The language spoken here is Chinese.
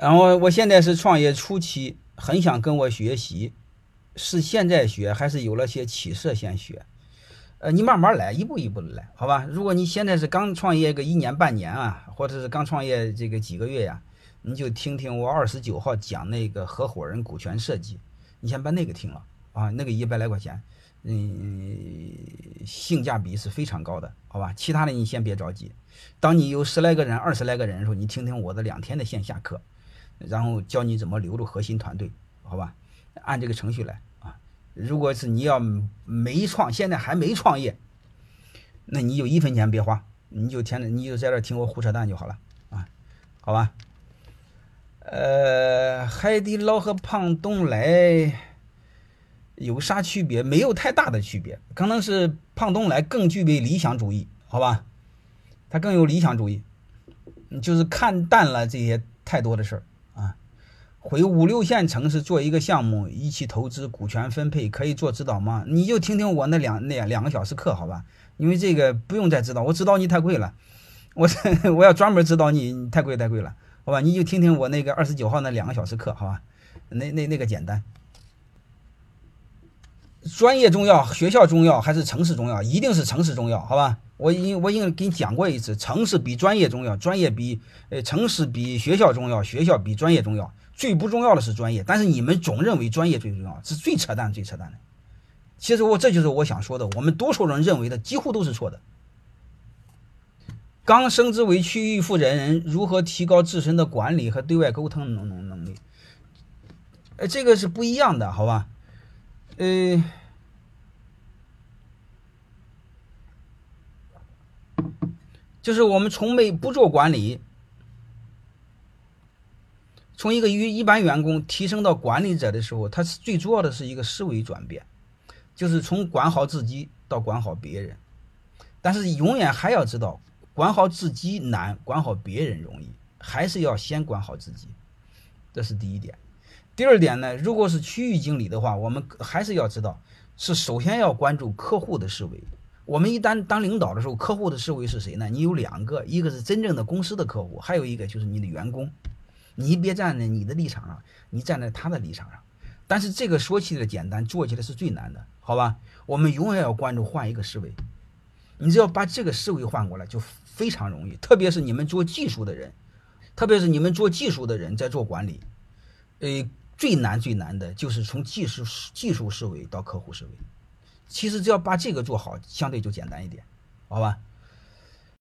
然后我现在是创业初期，很想跟我学习，是现在学还是有了些起色先学？呃，你慢慢来，一步一步的来，好吧？如果你现在是刚创业个一年半年啊，或者是刚创业这个几个月呀，你就听听我二十九号讲那个合伙人股权设计，你先把那个听了啊，那个一百来块钱，嗯，性价比是非常高的，好吧？其他的你先别着急，当你有十来个人、二十来个人的时候，你听听我的两天的线下课。然后教你怎么留住核心团队，好吧？按这个程序来啊。如果是你要没创，现在还没创业，那你就一分钱别花，你就天天你就在这听我胡扯淡就好了啊，好吧？呃，海底捞和胖东来有啥区别？没有太大的区别，可能是胖东来更具备理想主义，好吧？他更有理想主义，就是看淡了这些太多的事儿。回五六线城市做一个项目，一起投资，股权分配可以做指导吗？你就听听我那两那两个小时课，好吧？因为这个不用再指导，我指导你太贵了，我 我要专门指导你，太贵太贵了，好吧？你就听听我那个二十九号那两个小时课，好吧？那那那个简单。专业重要，学校重要还是城市重要？一定是城市重要，好吧？我应我已经给你讲过一次，城市比专业重要，专业比呃城市比学校重要，学校比专业重要。最不重要的是专业，但是你们总认为专业最重要，是最扯淡、最扯淡的。其实我这就是我想说的，我们多数人认为的几乎都是错的。刚升职为区域负责人，如何提高自身的管理和对外沟通能能能力？呃，这个是不一样的，好吧？呃，就是我们从没不做管理。从一个一一般员工提升到管理者的时候，他是最主要的是一个思维转变，就是从管好自己到管好别人。但是永远还要知道，管好自己难，管好别人容易，还是要先管好自己。这是第一点。第二点呢，如果是区域经理的话，我们还是要知道，是首先要关注客户的思维。我们一旦当领导的时候，客户的思维是谁呢？你有两个，一个是真正的公司的客户，还有一个就是你的员工。你别站在你的立场上，你站在他的立场上。但是这个说起来简单，做起来是最难的，好吧？我们永远要关注换一个思维。你只要把这个思维换过来，就非常容易。特别是你们做技术的人，特别是你们做技术的人在做管理，呃，最难最难的就是从技术技术思维到客户思维。其实只要把这个做好，相对就简单一点，好吧？